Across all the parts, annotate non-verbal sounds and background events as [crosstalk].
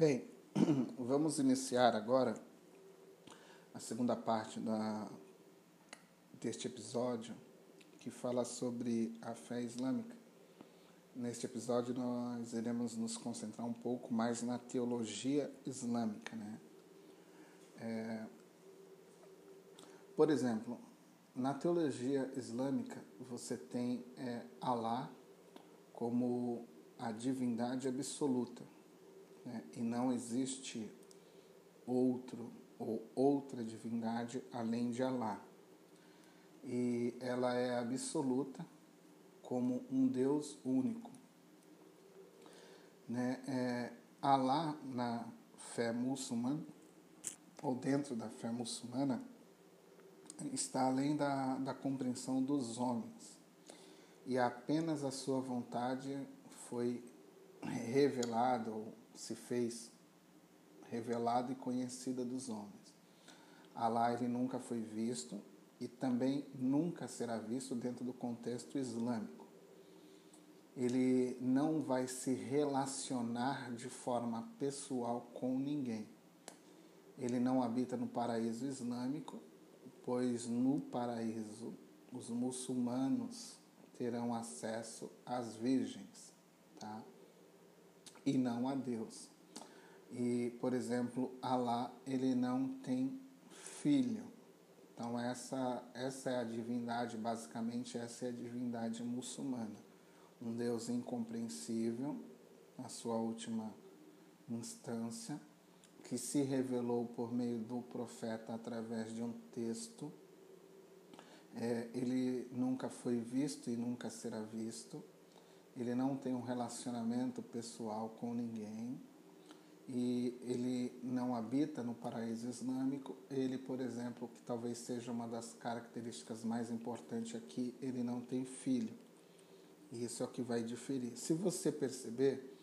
Bem, [clears throat] vamos iniciar agora a segunda parte da, deste episódio que fala sobre a fé islâmica. Neste episódio nós iremos nos concentrar um pouco mais na teologia islâmica, né? É, por exemplo, na teologia islâmica você tem é, Alá como a divindade absoluta né? e não existe outro ou outra divindade além de Alá. E ela é absoluta como um Deus único. Né? É, Alá, na fé muçulmana, ou dentro da fé muçulmana, está além da, da compreensão dos homens. E apenas a sua vontade foi revelada, ou se fez revelada e conhecida dos homens. Alá ele nunca foi visto e também nunca será visto dentro do contexto islâmico. Ele não vai se relacionar de forma pessoal com ninguém. Ele não habita no paraíso islâmico, pois no paraíso os muçulmanos terão acesso às virgens, tá? E não a Deus. E, por exemplo, Alá, ele não tem filho. Então essa essa é a divindade, basicamente essa é a divindade muçulmana. Um Deus incompreensível, na sua última instância, que se revelou por meio do profeta através de um texto. É, ele nunca foi visto e nunca será visto ele não tem um relacionamento pessoal com ninguém e ele não habita no paraíso islâmico. Ele, por exemplo, que talvez seja uma das características mais importantes aqui, ele não tem filho. E isso é o que vai diferir. Se você perceber,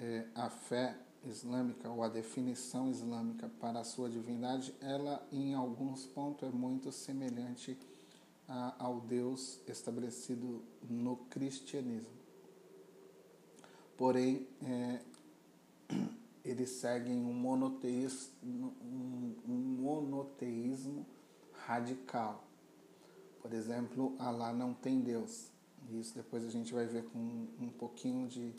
é, a fé islâmica ou a definição islâmica para a sua divindade, ela em alguns pontos é muito semelhante a, ao Deus estabelecido no cristianismo porém é, [clears throat] eles seguem um monoteísmo, um, um monoteísmo radical. Por exemplo, Alá não tem Deus. Isso depois a gente vai ver com um pouquinho de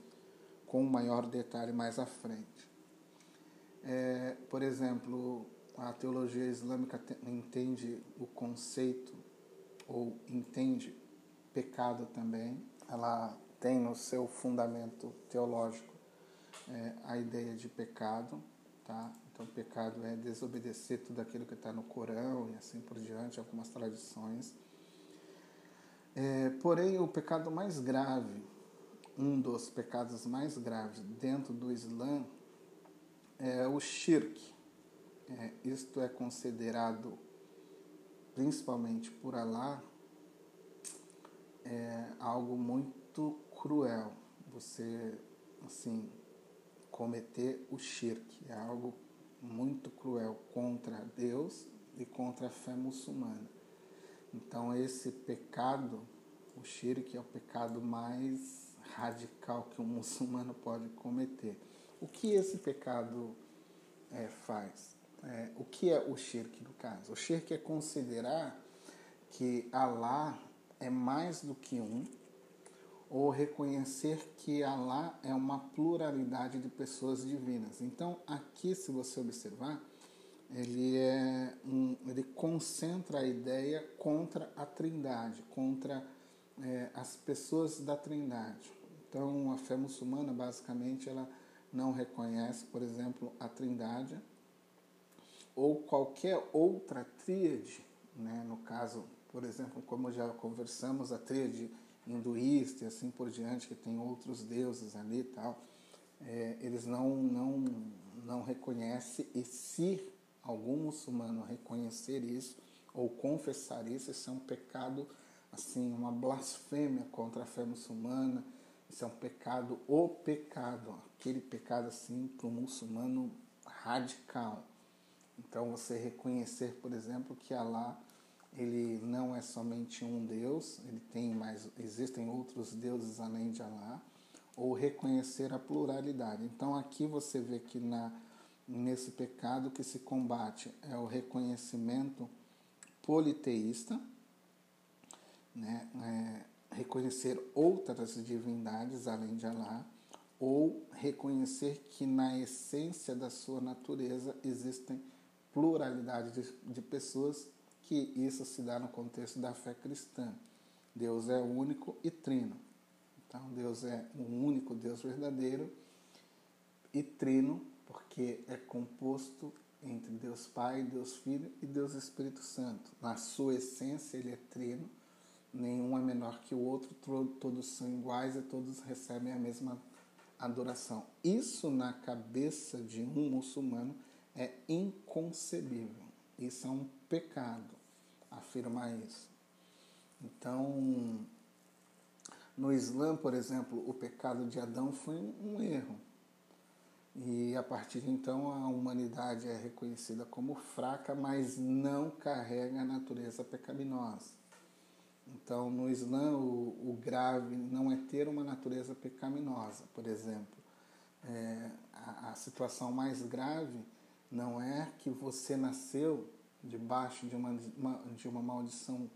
com maior detalhe mais à frente. É, por exemplo, a teologia islâmica entende o conceito ou entende pecado também. Ela tem no seu fundamento teológico é, a ideia de pecado, tá? Então, pecado é desobedecer tudo aquilo que está no Corão e assim por diante, algumas tradições. É, porém, o pecado mais grave, um dos pecados mais graves dentro do Islã, é o shirk. É, isto é considerado, principalmente por Allah, é algo muito cruel você, assim, cometer o shirk. É algo muito cruel contra Deus e contra a fé muçulmana. Então, esse pecado, o shirk, é o pecado mais radical que um [laughs] muçulmano pode cometer. O que esse pecado é, faz? É, o que é o shirk no caso? O shirk é considerar que Allah é mais do que um, ou reconhecer que Alá é uma pluralidade de pessoas divinas. Então, aqui, se você observar, ele, é um, ele concentra a ideia contra a trindade, contra é, as pessoas da trindade. Então, a fé muçulmana, basicamente, ela não reconhece, por exemplo, a trindade ou qualquer outra tríade, né? no caso, por exemplo, como já conversamos, a tríade hinduísta e assim por diante, que tem outros deuses ali e tal, é, eles não, não, não reconhecem, e se algum muçulmano reconhecer isso ou confessar isso, isso é um pecado, assim, uma blasfêmia contra a fé muçulmana, isso é um pecado, o pecado, aquele pecado assim para o muçulmano radical. Então você reconhecer, por exemplo, que Allah ele não é somente um Deus, ele tem mais, existem outros deuses além de Alá, ou reconhecer a pluralidade. Então aqui você vê que na, nesse pecado que se combate é o reconhecimento politeísta, né? É, reconhecer outras divindades além de Alá, ou reconhecer que na essência da sua natureza existem pluralidade de, de pessoas, que isso se dá no contexto da fé cristã. Deus é único e trino. Então, Deus é um único Deus verdadeiro e trino, porque é composto entre Deus Pai, Deus Filho e Deus Espírito Santo. Na sua essência, ele é trino, nenhum é menor que o outro, todos são iguais e todos recebem a mesma adoração. Isso na cabeça de um muçulmano é inconcebível. Isso é um pecado, afirmar isso. Então, no Islã, por exemplo, o pecado de Adão foi um erro. E a partir de então a humanidade é reconhecida como fraca, mas não carrega a natureza pecaminosa. Então, no Islã, o, o grave não é ter uma natureza pecaminosa, por exemplo. É, a, a situação mais grave não é que você nasceu debaixo de uma, de uma maldição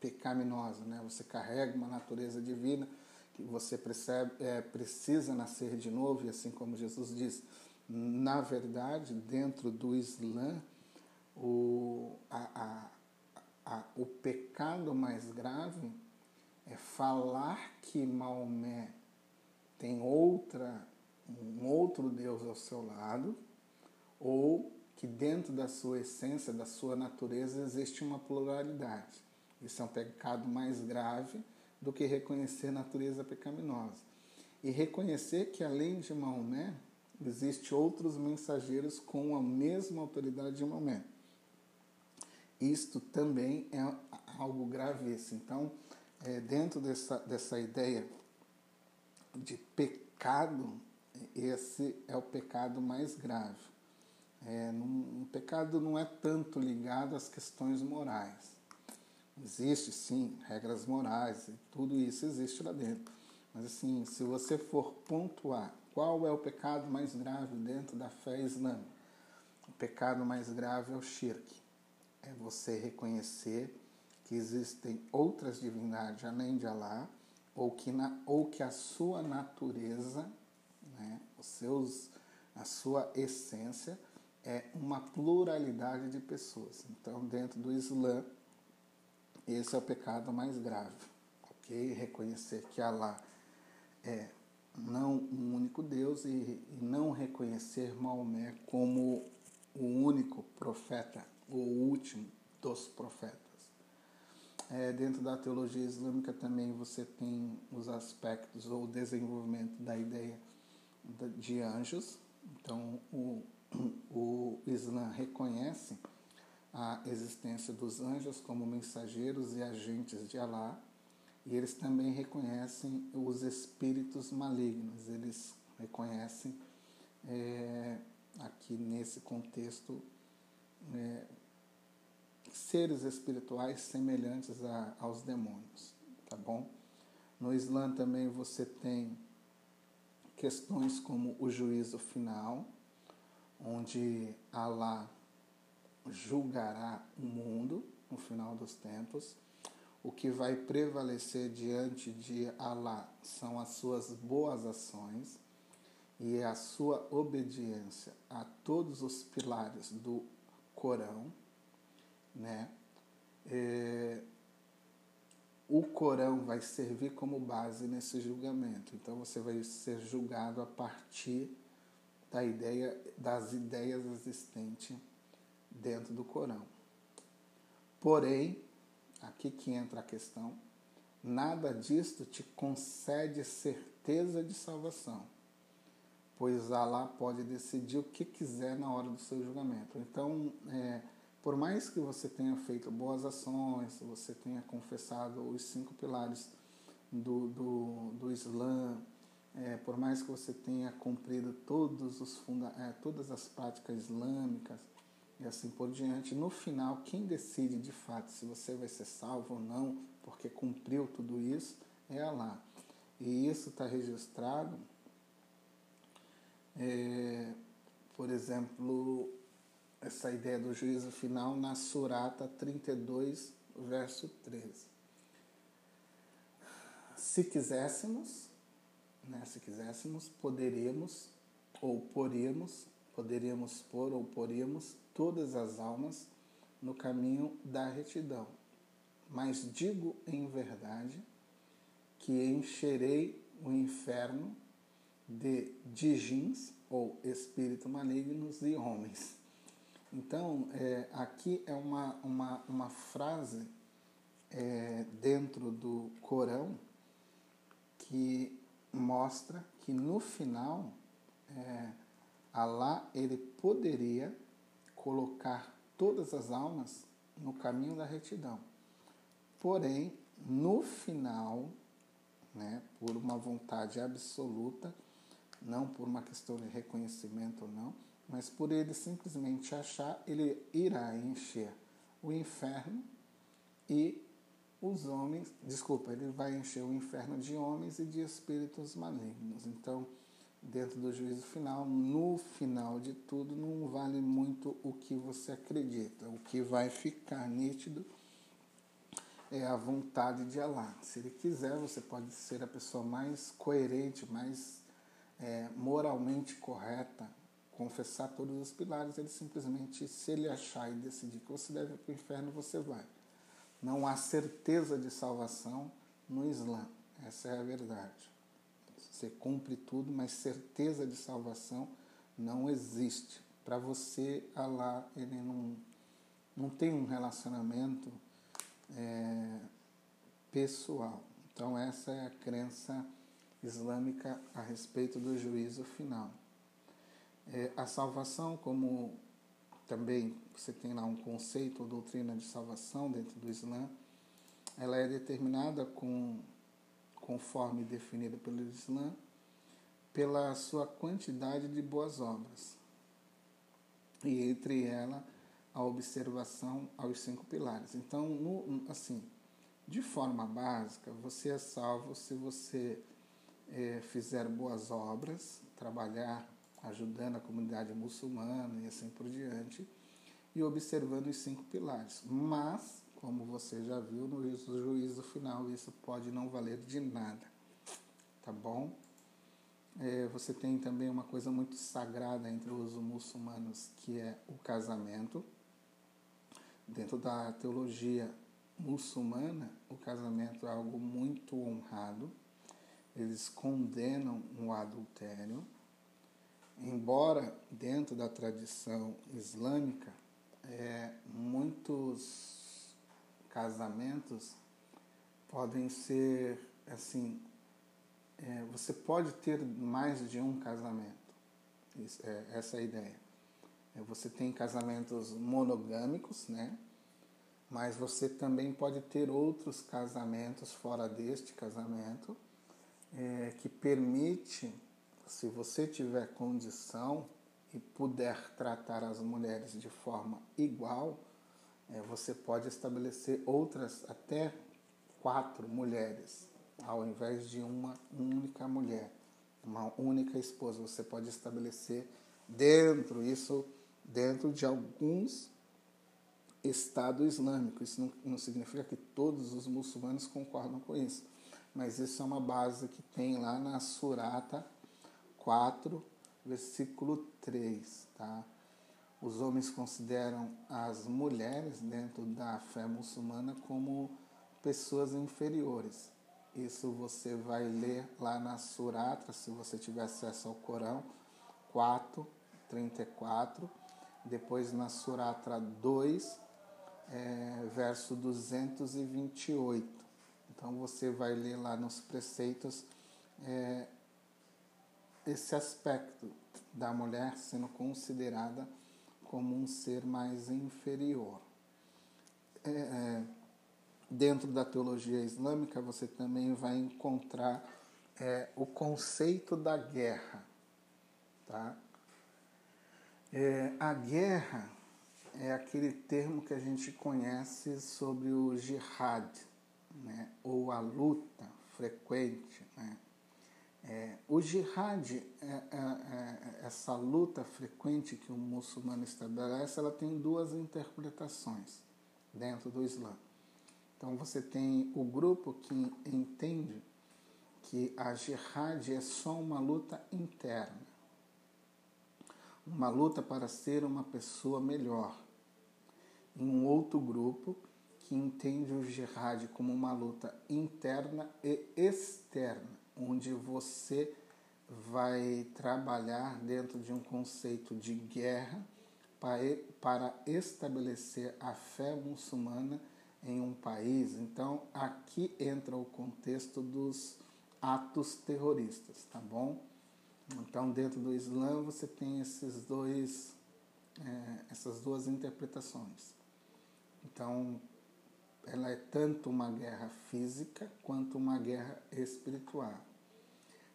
pecaminosa, né? Você carrega uma natureza divina que você percebe, é, precisa nascer de novo, e assim como Jesus diz, na verdade, dentro do Islã, o, a, a, a, o pecado mais grave é falar que Maomé tem outra, um outro Deus ao seu lado, ou que dentro da sua essência, da sua natureza, existe uma pluralidade. Isso é um pecado mais grave do que reconhecer a natureza pecaminosa. E reconhecer que além de Maomé, existe outros mensageiros com a mesma autoridade de Maomé. Isto também é algo gravíssimo. Então, é, dentro dessa, dessa ideia de pecado, esse é o pecado mais grave. É, um, um pecado não é tanto ligado às questões morais. Existe sim regras morais, tudo isso existe lá dentro. Mas assim, se você for pontuar qual é o pecado mais grave dentro da fé islâmica, o pecado mais grave é o shirk. É você reconhecer que existem outras divindades além de Allah, ou que, na, ou que a sua natureza, né, os seus, a sua essência, é uma pluralidade de pessoas. Então, dentro do Islã, esse é o pecado mais grave, ok? Reconhecer que Allah é não um único Deus e, não reconhecer Maomé como o único profeta, o último dos profetas. É, dentro da teologia islâmica também você tem os aspectos ou desenvolvimento da ideia de anjos. Então, o, o Islã reconhece a existência dos anjos como mensageiros e agentes de Alá, e eles também reconhecem os espíritos malignos, eles reconhecem é, aqui nesse contexto é, seres espirituais semelhantes a, aos demônios, tá bom? No Islã também você tem questões como o juízo final, onde Alá julgará o mundo no final dos tempos. O que vai prevalecer diante de Alá são as suas boas ações e a sua obediência a todos os pilares do Corão, né? É, o Corão vai servir como base nesse julgamento. Então você vai ser julgado a partir da ideia das ideias existentes dentro do Corão. Porém, aqui que entra a questão, nada disto te concede certeza de salvação, pois Allah pode decidir o que quiser na hora do seu julgamento. Então, é, por mais que você tenha feito boas ações, você tenha confessado os cinco pilares do, do, do Islã, é, por mais que você tenha cumprido todos os funda é, todas as práticas islâmicas, e assim por diante. No final, quem decide de fato se você vai ser salvo ou não, porque cumpriu tudo isso, é Allah. E isso está registrado, é, por exemplo, essa ideia do juízo final na Surata 32, verso 13. Se quiséssemos, né, se quiséssemos, poderíamos ou poríamos, poderíamos pôr ou poríamos todas as almas no caminho da retidão. Mas digo em verdade que encherei o inferno de djins, ou espírito malignos, e homens. Então, é, aqui é uma, uma, uma frase é, dentro do Corão que mostra que no final é, Alá ele poderia colocar todas as almas no caminho da retidão. Porém, no final, né, por uma vontade absoluta, não por uma questão de reconhecimento ou não, mas por ele simplesmente achar, ele irá encher o inferno e os homens, desculpa, ele vai encher o inferno de homens e de espíritos malignos. Então, dentro do juízo final, no final de tudo, não vale muito o que você acredita. O que vai ficar nítido é a vontade de Allah. Se ele quiser, você pode ser a pessoa mais coerente, mais é, moralmente correta, confessar todos os pilares. Ele simplesmente, se ele achar e decidir que você deve ir para o inferno, você vai. Não há certeza de salvação no Islã. Essa é a verdade. Você cumpre tudo, mas certeza de salvação não existe. Para você, Allah, ele não, não tem um relacionamento é, pessoal. Então, essa é a crença islâmica a respeito do juízo final. É, a salvação, como também você tem lá um conceito ou doutrina de salvação dentro do Islã, ela é determinada com, conforme definida pelo Islã, pela sua quantidade de boas obras. E entre ela a observação aos cinco pilares. Então, no, assim, de forma básica, você é salvo se você é, fizer boas obras, trabalhar ajudando a comunidade muçulmana e assim por diante, e observando os cinco pilares. Mas, como você já viu no juízo final, isso pode não valer de nada, tá bom? É, você tem também uma coisa muito sagrada entre os muçulmanos, que é o casamento. Dentro da teologia muçulmana, o casamento é algo muito honrado. Eles condenam o adultério embora dentro da tradição islâmica, é, muitos casamentos podem ser assim, é, você pode ter mais de um casamento. Isso, é, essa é a ideia. É, você tem casamentos monogâmicos, né? Mas você também pode ter outros casamentos fora deste casamento é, que permite se você tiver condição e puder tratar as mulheres de forma igual, é, você pode estabelecer outras, até quatro mulheres, ao invés de uma única mulher, uma única esposa. Você pode estabelecer dentro, isso dentro de alguns Estado Islâmico. Isso não, não significa que todos os muçulmanos concordam com isso, mas isso é uma base que tem lá na Surata 4, versículo 3, tá? Os homens consideram as mulheres dentro da fé muçulmana como pessoas inferiores. Isso você vai ler lá na Suratra, se você tiver acesso ao Corão, 4, 34. Depois na Suratra 2, é, verso 228. Então você vai ler lá nos preceitos é, esse aspecto da mulher sendo considerada como um ser mais inferior. É, é, dentro da teologia islâmica, você também vai encontrar é, o conceito da guerra. Tá? É, a guerra é aquele termo que a gente conhece sobre o jihad, né? ou a luta frequente, né? O jihad, é, é, é, essa luta frequente que o muçulmano estabelece, ela tem duas interpretações dentro do Islã. Então você tem o grupo que entende que a jihad é só uma luta interna, uma luta para ser uma pessoa melhor. E um outro grupo que entende o jihad como uma luta interna e externa, onde você vai trabalhar dentro de um conceito de guerra para estabelecer a fé muçulmana em um país. Então, aqui entra o contexto dos atos terroristas, tá bom? Então, dentro do Islã, você tem esses dois, é, essas duas interpretações. Então, ela é tanto uma guerra física quanto uma guerra espiritual.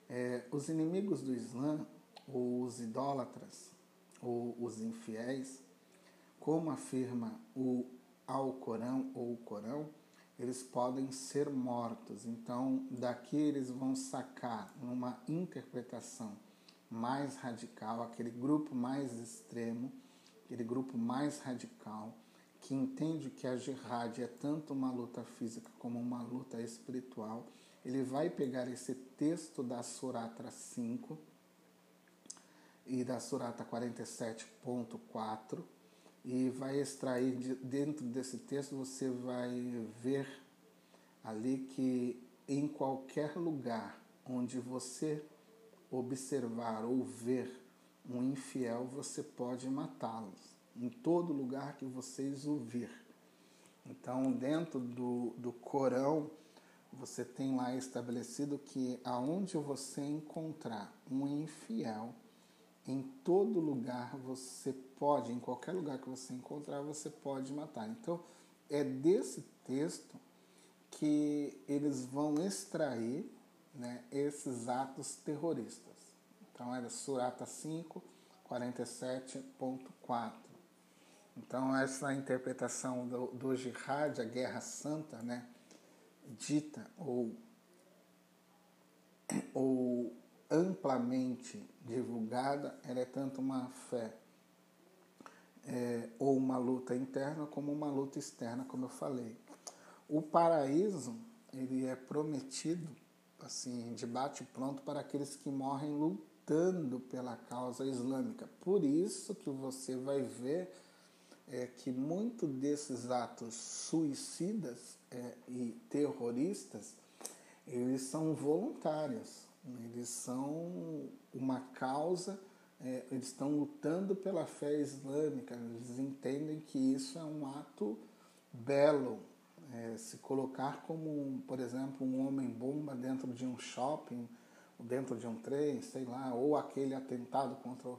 É, os inimigos do Islã, ou os idólatras, ou os infiéis, como afirma o Alcorão ou o Corão, eles podem ser mortos. Então, daqui eles vão sacar numa interpretação mais radical, aquele grupo mais extremo, aquele grupo mais radical, que entende que a jihad é tanto uma luta física como uma luta espiritual, ele vai pegar esse texto da Suratra 5 e da Surata 47.4 e vai extrair de, dentro desse texto, você vai ver ali que em qualquer lugar onde você observar ou ver um infiel, você pode matá-los. Em todo lugar que vocês o vir. Então, dentro do, do Corão, você tem lá estabelecido que aonde você encontrar um infiel, em todo lugar você pode, em qualquer lugar que você encontrar, você pode matar. Então, é desse texto que eles vão extrair né, esses atos terroristas. Então, era Surata 5, 47.4. Então, essa interpretação do, do jihad, a guerra santa, né, dita ou, ou amplamente divulgada, ela é tanto uma fé é, ou uma luta interna como uma luta externa, como eu falei. O paraíso ele é prometido assim de bate pronto para aqueles que morrem lutando pela causa islâmica. Por isso que você vai ver é, que muito desses atos suicidas é, e terroristas eles são voluntários eles são uma causa, é, eles estão lutando pela fé islâmica, eles entendem que isso é um ato belo. É, se colocar como, por exemplo, um homem-bomba dentro de um shopping, dentro de um trem, sei lá, ou aquele atentado contra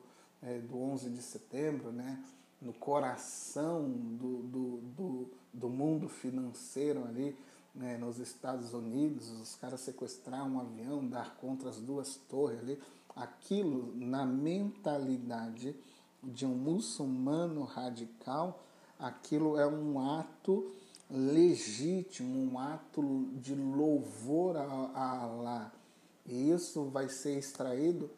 é, do 11 de setembro, né, no coração do, do, do, do mundo financeiro ali, né, nos Estados Unidos, os caras sequestrar um avião, dar contra as duas torres ali, aquilo na mentalidade de um muçulmano radical, aquilo é um ato legítimo, um ato de louvor a Allah. E isso vai ser extraído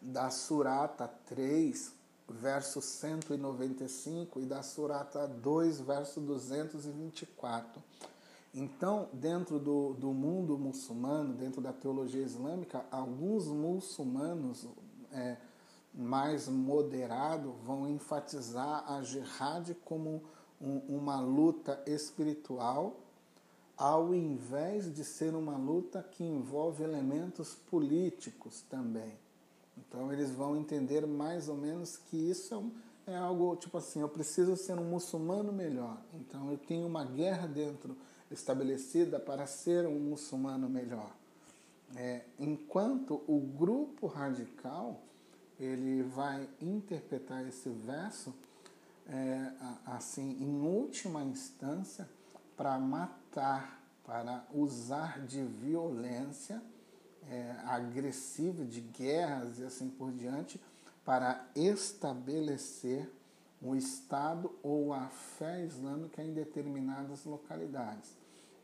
da Surata 3, verso 195 e da Surata 2, verso 224. Então, dentro do, do mundo muçulmano, dentro da teologia islâmica, alguns muçulmanos é, mais moderados vão enfatizar a jihad como um, uma luta espiritual, ao invés de ser uma luta que envolve elementos políticos também. Então, eles vão entender mais ou menos que isso é um, é algo tipo assim: eu preciso ser um muçulmano melhor. Então, eu tenho uma guerra dentro estabelecida para ser um muçulmano melhor. É, enquanto o grupo radical ele vai interpretar esse verso é, assim em última instância para matar, para usar de violência é, agressiva, de guerras e assim por diante, para estabelecer o Estado ou a fé islâmica em determinadas localidades.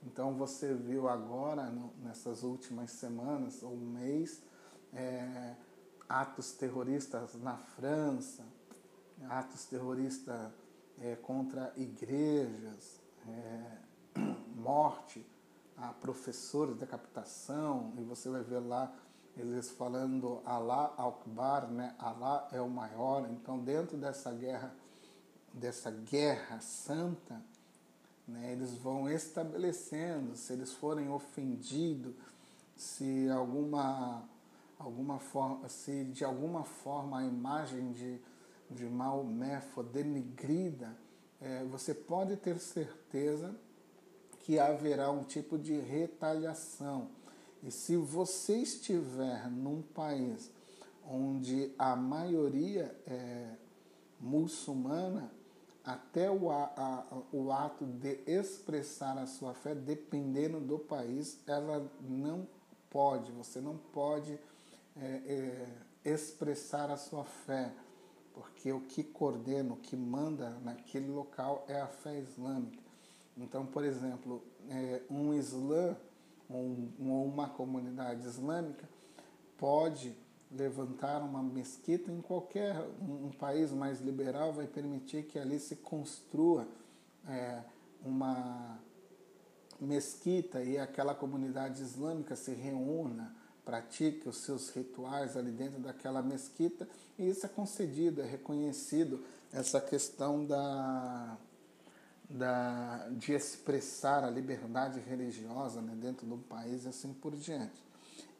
Então você viu agora, no, nessas últimas semanas ou mês, é, atos terroristas na França, atos terroristas é, contra igrejas, é, [clears throat] morte a professores, decapitação, e você vai ver lá eles falando Allah Akbar, né? Allah é o maior. Então, dentro dessa guerra, dessa guerra santa, né, eles vão estabelecendo, se eles forem ofendidos, se alguma, alguma forma, se de alguma forma a imagem de, de Maomé for denigrida, é, você pode ter certeza que haverá um tipo de retaliação. E se você estiver num país onde a maioria é muçulmana, até o, a, o ato de expressar a sua fé, dependendo do país, ela não pode, você não pode é, é, expressar a sua fé, porque o que coordena, o que manda naquele local é a fé islâmica. Então, por exemplo, é, um islã ou uma comunidade islâmica pode levantar uma mesquita em qualquer um país mais liberal vai permitir que ali se construa é, uma mesquita e aquela comunidade islâmica se reúna, pratique os seus rituais ali dentro daquela mesquita e isso é concedido, é reconhecido essa questão da, da de expressar a liberdade religiosa né, dentro do país e assim por diante.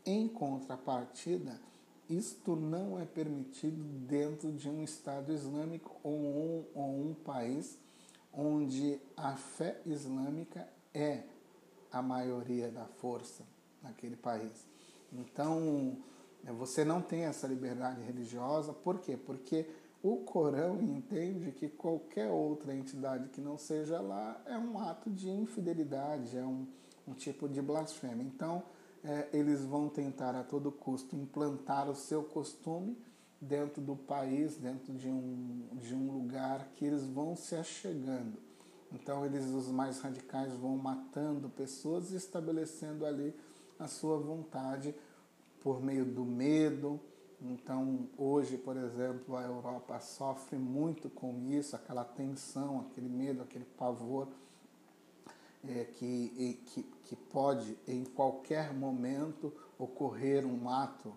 Em contrapartida, isto não é permitido dentro de um Estado islâmico ou um, ou um país onde a fé islâmica é a maioria da força naquele país. Então, você não tem essa liberdade religiosa, por quê? Porque o Corão entende que qualquer outra entidade que não seja lá é um ato de infidelidade, é um, um tipo de blasfêmia. Então, é, eles vão tentar a todo custo implantar o seu costume dentro do país, dentro de um, de um lugar que eles vão se achegando. Então, eles, os mais radicais, vão matando pessoas e estabelecendo ali a sua vontade por meio do medo. Então, hoje, por exemplo, a Europa sofre muito com isso, aquela tensão, aquele medo, aquele pavor é, que, que, que pode em qualquer momento ocorrer um ato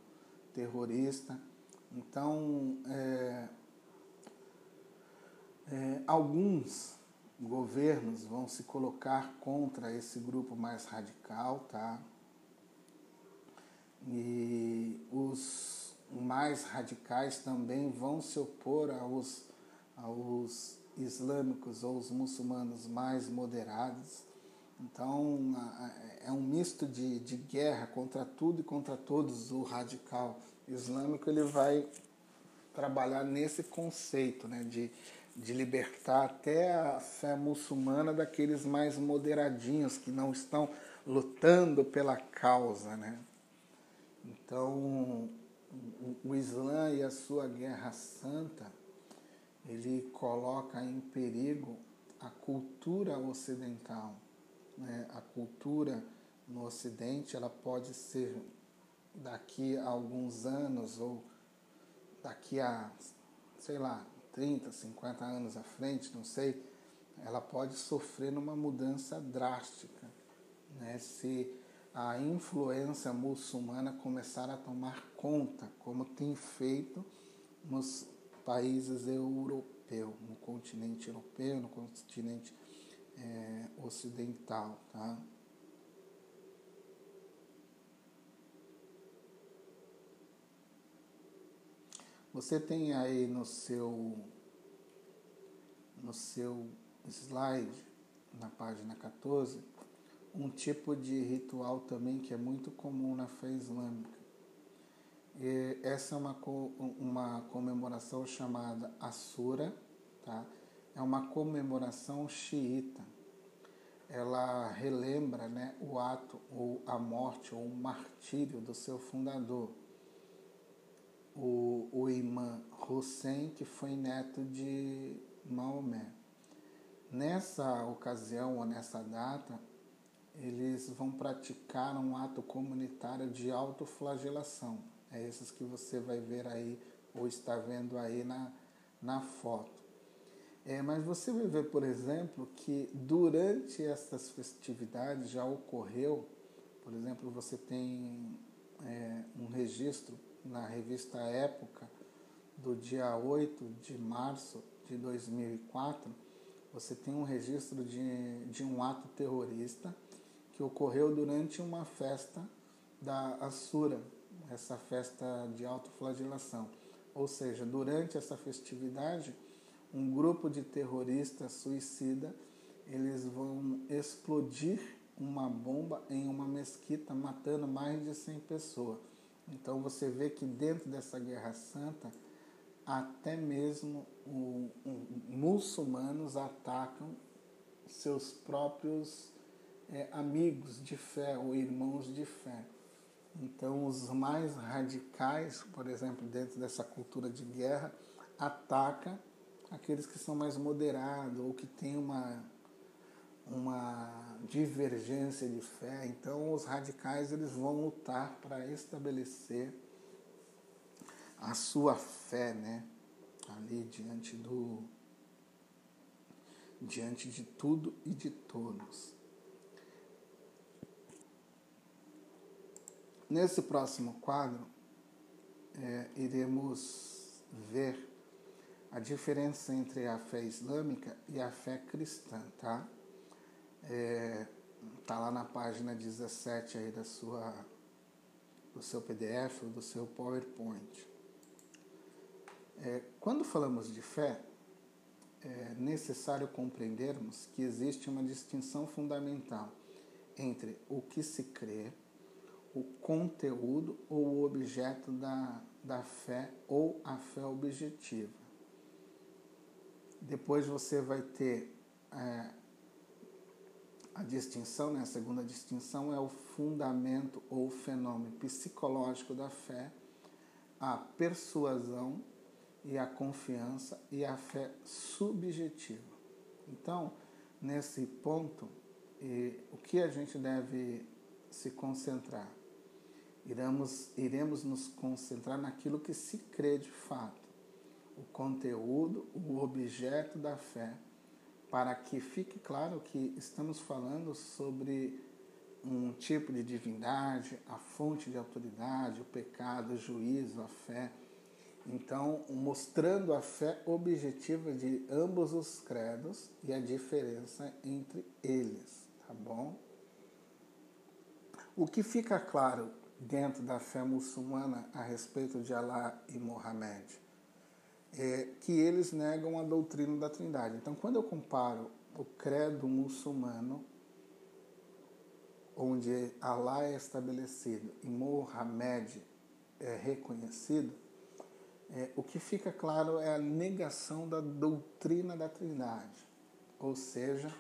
terrorista. Então, é, é, alguns governos vão se colocar contra esse grupo mais radical, tá? E os mais radicais também vão se opor aos, aos islâmicos ou os muçulmanos mais moderados. Então é um misto de, de guerra contra tudo e contra todos. O radical islâmico ele vai trabalhar nesse conceito né, de, de libertar até a fé muçulmana daqueles mais moderadinhos que não estão lutando pela causa. Né? Então o, Islã e a sua guerra santa ele coloca em perigo a cultura ocidental né, a cultura no Ocidente ela pode ser daqui a alguns anos ou daqui a, sei lá, 30, 50 anos à frente, não sei, ela pode sofrer numa mudança drástica, né? se a influência muçulmana começar a tomar conta, como tem feito nos países europeus, no continente europeu, no continente é, ocidental, tá? Você tem aí no seu no seu slide, na página 14, um tipo de ritual também que é muito comum na fé islâmica. E essa é uma, uma comemoração chamada Asura, tá? é uma comemoração xiita. Ela relembra né, o ato ou a morte ou o martírio do seu fundador, o, o imã Hussein, que foi neto de Maomé. Nessa ocasião ou nessa data, eles vão praticar um ato comunitário de autoflagelação. É esses que você vai ver aí ou está vendo aí na, na foto. É, mas você vai ver, por exemplo, que durante essas festividades já ocorreu, por exemplo, você tem é, um registro na revista Época do dia 8 de março de 2004, você tem um registro de, de um ato terrorista que ocorreu durante uma festa da Assura, essa festa de autoflagelação. Ou seja, durante essa festividade, um grupo de terroristas suicida, eles vão explodir uma bomba em uma mesquita, matando mais de 100 pessoas. Então você vê que dentro dessa guerra santa, até mesmo o, o, muçulmanos atacam seus próprios é, amigos de fé ou irmãos de fé. Então, os mais radicais, por exemplo, dentro dessa cultura de guerra, atacam aqueles que são mais moderados ou que têm uma, uma divergência de fé. Então, os radicais eles vão lutar para estabelecer a sua fé, né? Ali diante do diante de tudo e de todos. Nesse próximo quadro, é, iremos ver a diferença entre a fé islâmica e a fé cristã, tá? É, tá lá na página 17 aí da sua, do seu PDF ou do seu PowerPoint. É, quando falamos de fé, é necessário compreendermos que existe uma distinção fundamental entre o que se crê, o conteúdo ou o objeto da, da fé ou a fé objetiva. Depois você vai ter é, a distinção, né? a segunda distinção é o fundamento ou fenômeno psicológico da fé, a persuasão e a confiança e a fé subjetiva. Então, nesse ponto, o que a gente deve se concentrar? Iremos, iremos nos concentrar naquilo que se crê de fato, o conteúdo, o objeto da fé, para que fique claro que estamos falando sobre um tipo de divindade, a fonte de autoridade, o pecado, o juízo, a fé então, mostrando a fé objetiva de ambos os credos e a diferença entre eles, tá bom? O que fica claro dentro da fé muçulmana a respeito de Alá e Mohamed é que eles negam a doutrina da Trindade. Então, quando eu comparo o credo muçulmano, onde Alá é estabelecido e Mohamed é reconhecido, é, o que fica claro é a negação da doutrina da Trindade, ou seja,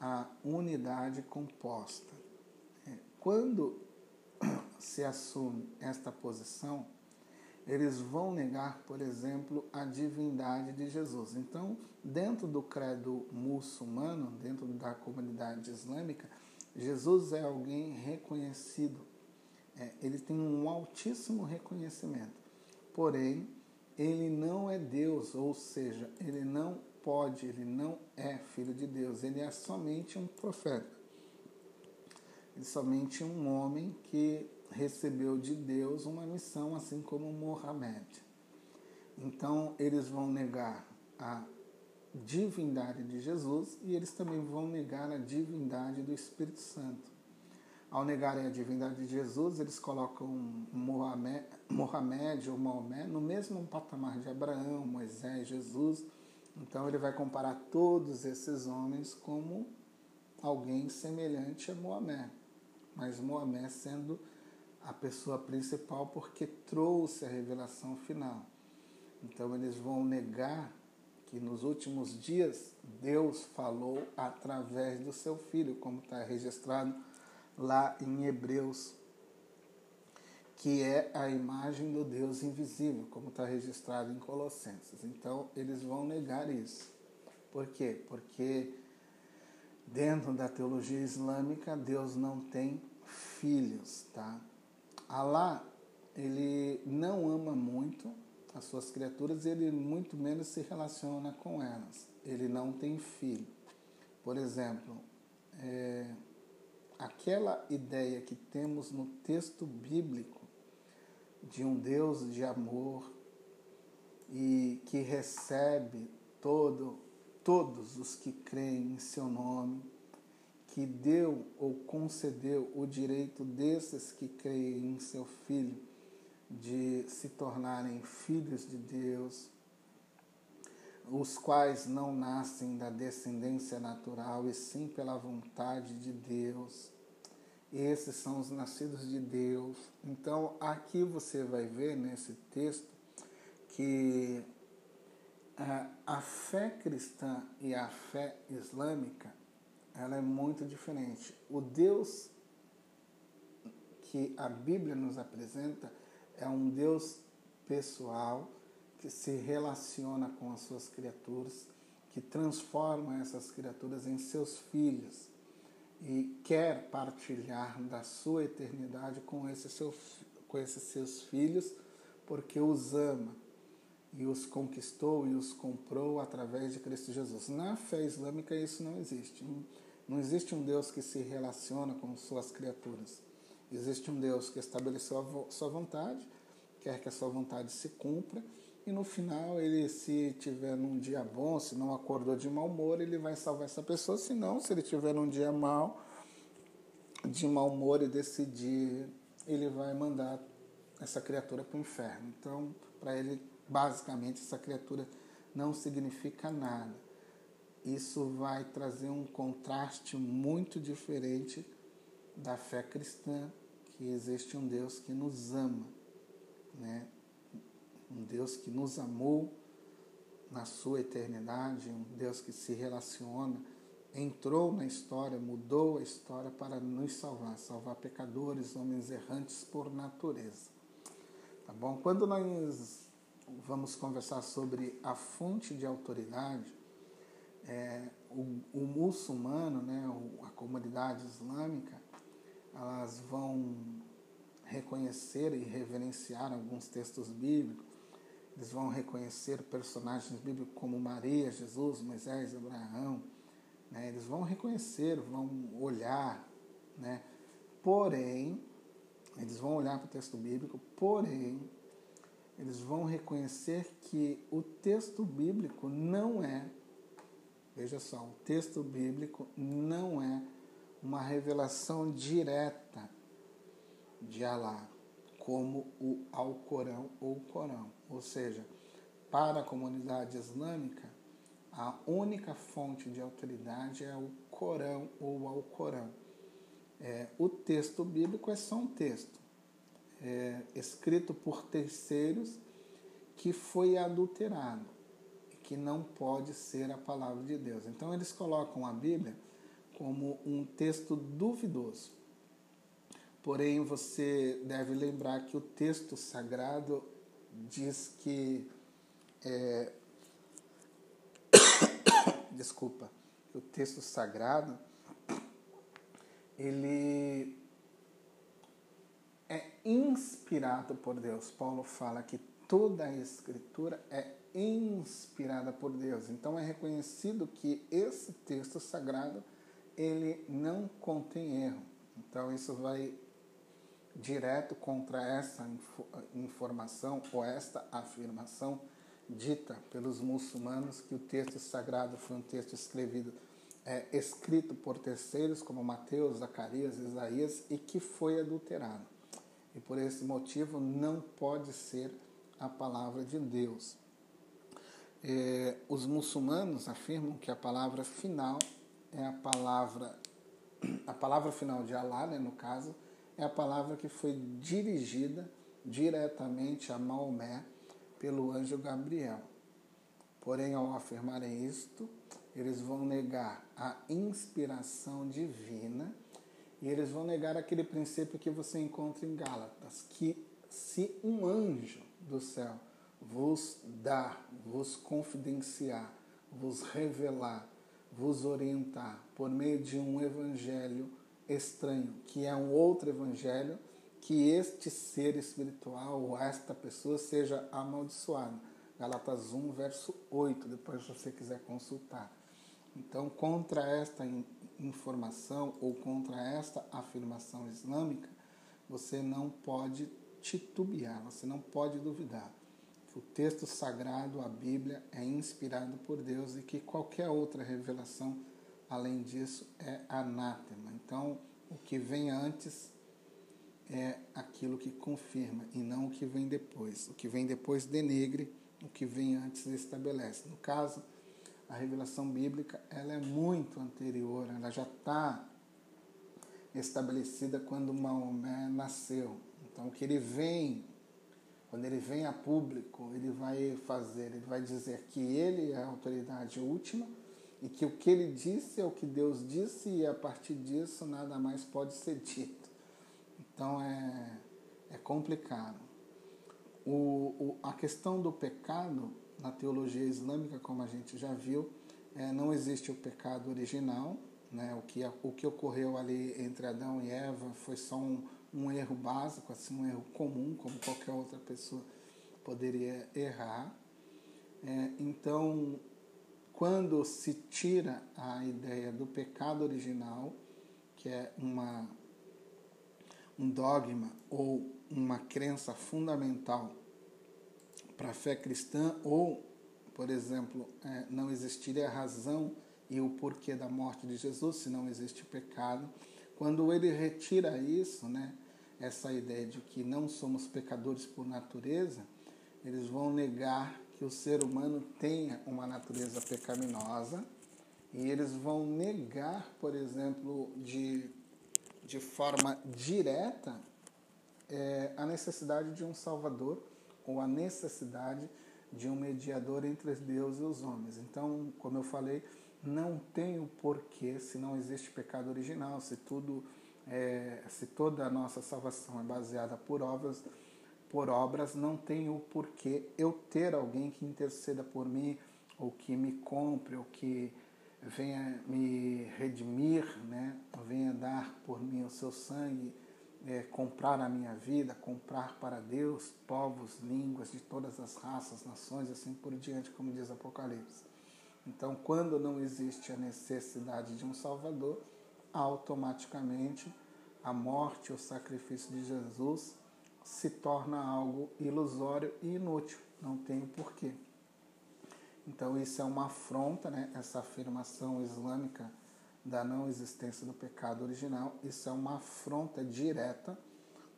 a unidade composta. É, quando se assume esta posição, eles vão negar, por exemplo, a divindade de Jesus. Então, dentro do credo muçulmano, dentro da comunidade islâmica, Jesus é alguém reconhecido. É, ele tem um altíssimo reconhecimento. Porém, ele não é Deus, ou seja, ele não pode, ele não é filho de Deus, ele é somente um profeta. Ele é somente um homem que recebeu de Deus uma missão, assim como Mohammed. Então, eles vão negar a divindade de Jesus e eles também vão negar a divindade do Espírito Santo. Ao negarem a divindade de Jesus, eles colocam Mohamed, Mohamed ou Maomé no mesmo patamar de Abraão, Moisés, Jesus. Então ele vai comparar todos esses homens como alguém semelhante a Moamé, mas Moamé sendo a pessoa principal porque trouxe a revelação final. Então eles vão negar que nos últimos dias Deus falou através do seu filho, como está registrado lá em Hebreus, que é a imagem do Deus invisível, como está registrado em Colossenses. Então, eles vão negar isso. Por quê? Porque Dentro da teologia islâmica, Deus não tem filhos, tá? Alá, ele não ama muito as suas criaturas, ele muito menos se relaciona com elas. Ele não tem filho. Por exemplo, é, aquela ideia que temos no texto bíblico de um Deus de amor e que recebe todo, todos os que creem em seu nome, que deu ou concedeu o direito desses que creem em seu Filho de se tornarem filhos de Deus, os quais não nascem da descendência natural e sim pela vontade de Deus. Esses são os nascidos de Deus. Então, aqui você vai ver nesse texto que a fé cristã e a fé islâmica ela é muito diferente. O Deus que a Bíblia nos apresenta é um Deus pessoal que se relaciona com as suas criaturas, que transforma essas criaturas em seus filhos e quer partilhar da sua eternidade com esses, seu, com esses seus filhos, porque os ama e os conquistou e os comprou através de Cristo Jesus. Na fé islâmica isso não existe. Não existe um Deus que se relaciona com suas criaturas. Existe um Deus que estabeleceu a sua vontade, quer que a sua vontade se cumpra e no final ele se tiver num dia bom, se não acordou de mau humor, ele vai salvar essa pessoa, se não, se ele tiver num dia mal, de mau humor e decidir, ele vai mandar essa criatura para o inferno. Então, para ele, basicamente, essa criatura não significa nada. Isso vai trazer um contraste muito diferente da fé cristã, que existe um Deus que nos ama, né? um Deus que nos amou na sua eternidade, um Deus que se relaciona, entrou na história, mudou a história para nos salvar, salvar pecadores, homens errantes por natureza. Tá bom? Quando nós vamos conversar sobre a fonte de autoridade, é, o, o, muçulmano, né, a comunidade islâmica, elas vão reconhecer e reverenciar alguns textos bíblicos eles vão reconhecer personagens bíblicos como Maria, Jesus, Moisés, Abraão. Né? Eles vão reconhecer, vão olhar. Né? Porém, eles vão olhar para o texto bíblico, porém, eles vão reconhecer que o texto bíblico não é, veja só, o texto bíblico não é uma revelação direta de Alá como o Alcorão ou Corão. Ou seja, para a comunidade islâmica, a única fonte de autoridade é o Corão ou o Alcorão. É, o texto bíblico é só um texto, é, escrito por terceiros que foi adulterado que não pode ser a palavra de Deus. Então eles colocam a Bíblia como um texto duvidoso. Porém, você deve lembrar que o texto sagrado diz que. É, [coughs] desculpa, o texto sagrado ele é inspirado por Deus. Paulo fala que toda a escritura é inspirada por Deus. Então é reconhecido que esse texto sagrado ele não contém erro. Então isso vai direto contra essa informação ou esta afirmação dita pelos muçulmanos que o texto sagrado foi um texto escrevido, é, escrito por terceiros como Mateus, Zacarias, Isaías e que foi adulterado. E por esse motivo não pode ser a palavra de Deus. É, os muçulmanos afirmam que a palavra final é a palavra, a palavra final de Allah, né, no caso, é a palavra que foi dirigida diretamente a Maomé pelo anjo Gabriel. Porém, ao afirmarem isto, eles vão negar a inspiração divina e eles vão negar aquele princípio que você encontra em Gálatas, que se um anjo do céu vos dar, vos confidenciar, vos revelar vos orientar por meio de um evangelho estranho, que é um outro evangelho, que este ser espiritual ou esta pessoa seja amaldiçoada. Galatas 1, verso 8, depois se você quiser consultar. Então, contra esta informação ou contra esta afirmação islâmica, você não pode titubear, você não pode duvidar que o texto sagrado, a Bíblia, é inspirado por Deus e que qualquer outra revelação além disso é anátema. Então, o que vem antes é aquilo que confirma e não o que vem depois. O que vem depois denegre, o que vem antes estabelece. No caso, a revelação bíblica ela é muito anterior, ela já está estabelecida quando Maomé nasceu. Então, que ele vem, quando ele vem a público, ele vai fazer, ele vai dizer que ele é a autoridade última e que o que ele disse é o que Deus disse e a partir disso nada mais pode ser dito. Então, é, é complicado. O, o, a questão do pecado na teologia islâmica, como a gente já viu, é, não existe o pecado original. Né? O, que, o que ocorreu ali entre Adão e Eva foi só um, um erro básico, assim, um erro comum, como qualquer outra pessoa poderia errar. É, então, quando se tira a ideia do pecado original, que é uma, um dogma ou uma crença fundamental para a fé cristã, ou, por exemplo, é, não existiria a razão e o porquê da morte de Jesus se não existe pecado. Quando ele retira isso, né, essa ideia de que não somos pecadores por natureza, eles vão negar que o ser humano tenha uma natureza pecaminosa e eles vão negar, por exemplo, de, de forma direta é, a necessidade de um Salvador ou a necessidade de um mediador entre Deus e os homens. Então, como eu falei, não tem o porquê se não existe pecado original, se tudo é, se toda a nossa salvação é baseada por obras, por obras, não tem o porquê eu ter alguém que interceda por mim, ou que me compre, ou que venha me redimir, né? venha dar por mim o seu sangue é, comprar a minha vida, comprar para Deus povos, línguas de todas as raças, nações, assim por diante, como diz Apocalipse. Então, quando não existe a necessidade de um Salvador, automaticamente a morte, o sacrifício de Jesus se torna algo ilusório e inútil, não tem porquê. Então, isso é uma afronta, né? essa afirmação islâmica da não existência do pecado original, isso é uma afronta direta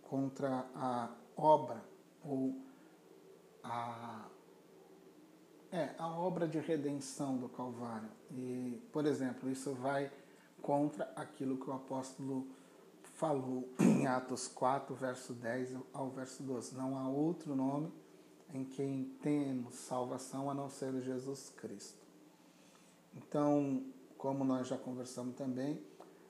contra a obra ou a é a obra de redenção do Calvário. E, por exemplo, isso vai contra aquilo que o apóstolo falou em Atos 4, verso 10 ao verso 12. Não há outro nome em quem temos salvação a não ser Jesus Cristo. Então, como nós já conversamos também,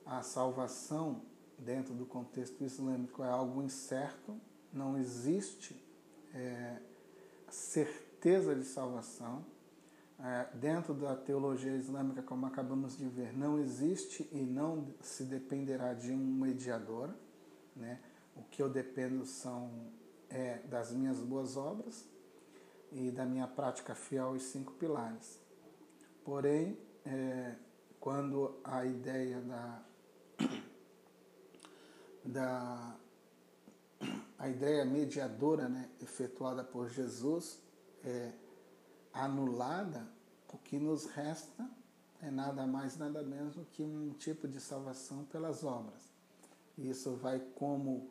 a salvação dentro do contexto islâmico é algo incerto, não existe é, certeza de salvação. É, dentro da teologia islâmica, como acabamos de ver, não existe e não se dependerá de um mediador. Né? O que eu dependo são é, das minhas boas obras e da minha prática fiel aos cinco pilares. Porém, é, quando a ideia da, [coughs] da [coughs] a ideia mediadora né, efetuada por Jesus é anulada, o que nos resta é nada mais, nada menos do que um tipo de salvação pelas obras. Isso vai como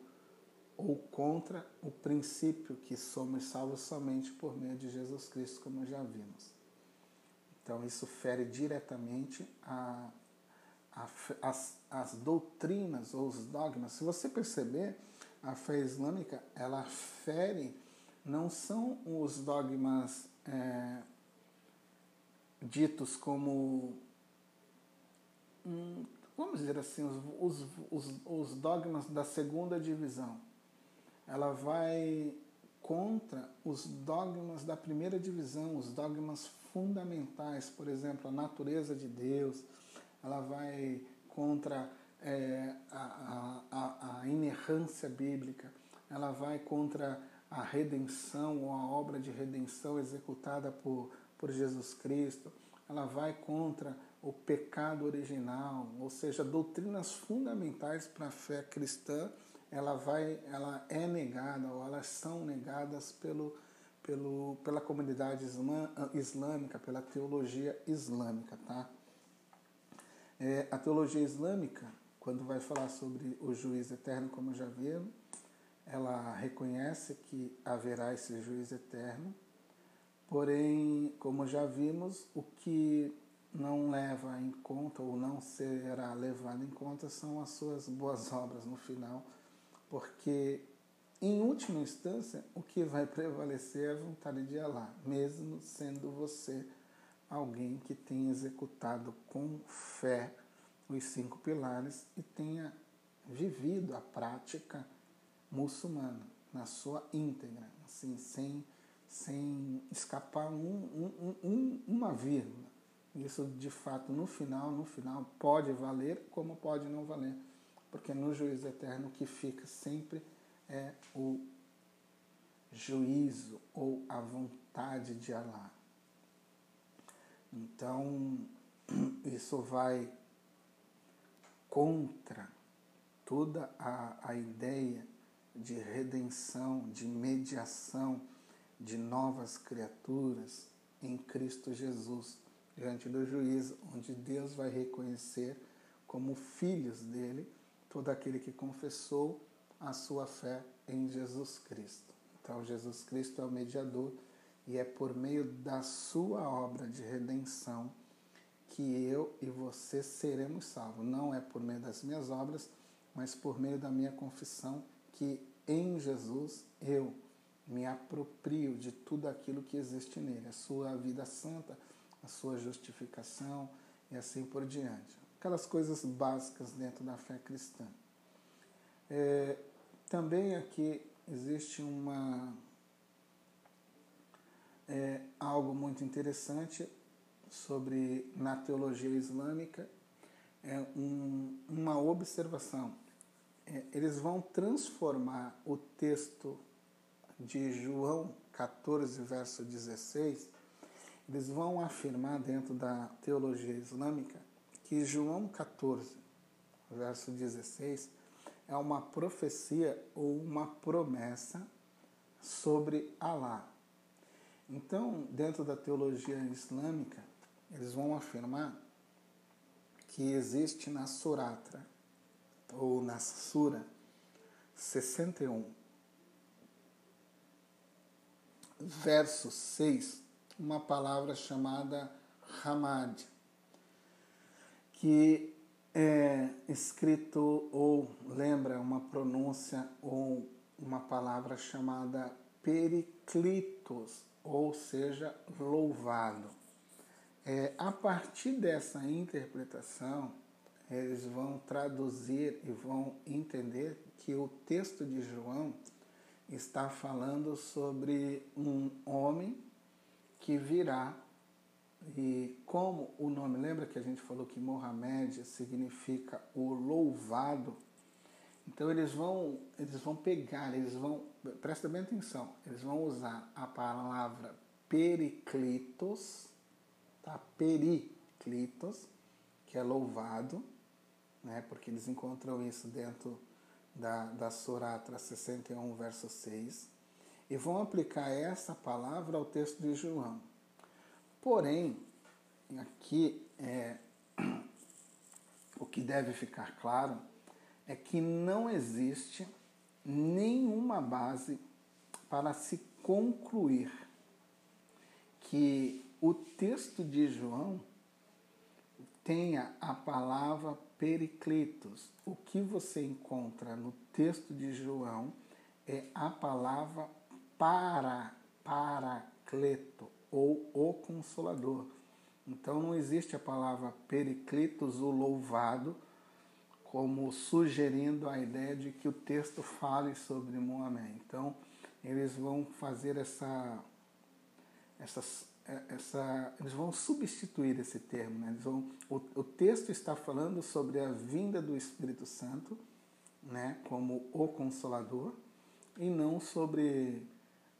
ou contra o princípio que somos salvos somente por meio de Jesus Cristo, como já vimos. Então, isso fere diretamente a, a, as, as doutrinas ou os dogmas. Se você perceber, a fé islâmica, ela fere, não são os dogmas é, ditos como, vamos dizer assim, os, os, os, os dogmas da segunda divisão. Ela vai contra os dogmas da primeira divisão, os dogmas fundamentais, por exemplo, a natureza de Deus, ela vai contra é, a, a, a inerrância bíblica, ela vai contra a redenção ou a obra de redenção executada por, por Jesus Cristo, ela vai contra o pecado original, ou seja, doutrinas fundamentais para a fé cristã, ela vai, ela é negada ou elas são negadas pelo, pelo, pela comunidade islâmica, pela teologia islâmica, tá? É, a teologia islâmica, quando vai falar sobre o juiz eterno, como já vimos, ela reconhece que haverá esse juiz eterno, porém, como já vimos, o que não leva em conta ou não será levado em conta são as suas boas obras no final, porque em última instância o que vai prevalecer é a vontade de Allah, mesmo sendo você alguém que tenha executado com fé os cinco pilares e tenha vivido a prática muçulmana na sua íntegra, assim, sem, sem escapar um, um, um, uma vírgula. Isso de fato no final, no final pode valer como pode não valer, porque no juízo eterno o que fica sempre é o juízo ou a vontade de Allah. Então, [clears throat] isso vai contra toda a, a ideia de redenção, de mediação de novas criaturas em Cristo Jesus diante do juízo, onde Deus vai reconhecer como filhos dele todo aquele que confessou a sua fé em Jesus Cristo. Então, Jesus Cristo é o mediador e é por meio da sua obra de redenção que eu e você seremos salvos. Não é por meio das minhas obras, mas por meio da minha confissão que em Jesus eu me aproprio de tudo aquilo que existe nele, a sua vida santa, a sua justificação e assim por diante. Aquelas coisas básicas dentro da fé cristã. É, também aqui existe uma é, algo muito interessante sobre na teologia islâmica é um, uma observação. É, eles vão transformar o texto de João 14, verso 16, eles vão afirmar dentro da teologia islâmica que João 14, verso 16, é uma profecia ou uma promessa sobre Alá. Então, dentro da teologia islâmica, eles vão afirmar que existe na Suratra, ou na Sura 61, verso 6, uma palavra chamada Hamad, que é escrito ou lembra uma pronúncia ou uma palavra chamada periclitos, ou seja, louvado. É, a partir dessa interpretação, eles vão traduzir e vão entender que o texto de João está falando sobre um homem que virá. E como o nome, lembra que a gente falou que Mohamed significa o louvado? Então eles vão, eles vão pegar, eles vão, presta bem atenção, eles vão usar a palavra periclitos, tá? Periclitos, que é louvado, né? Porque eles encontram isso dentro da, da Suratra 61, verso 6 e vão aplicar essa palavra ao texto de João. Porém, aqui é, o que deve ficar claro é que não existe nenhuma base para se concluir que o texto de João tenha a palavra periclitos. O que você encontra no texto de João é a palavra para, paracleto, ou o consolador. Então não existe a palavra periclitos, o louvado, como sugerindo a ideia de que o texto fale sobre Moamé. Então, eles vão fazer essa, essas, é, essa, eles vão substituir esse termo. Né? Eles vão, o, o texto está falando sobre a vinda do Espírito Santo, né, como o Consolador, e não sobre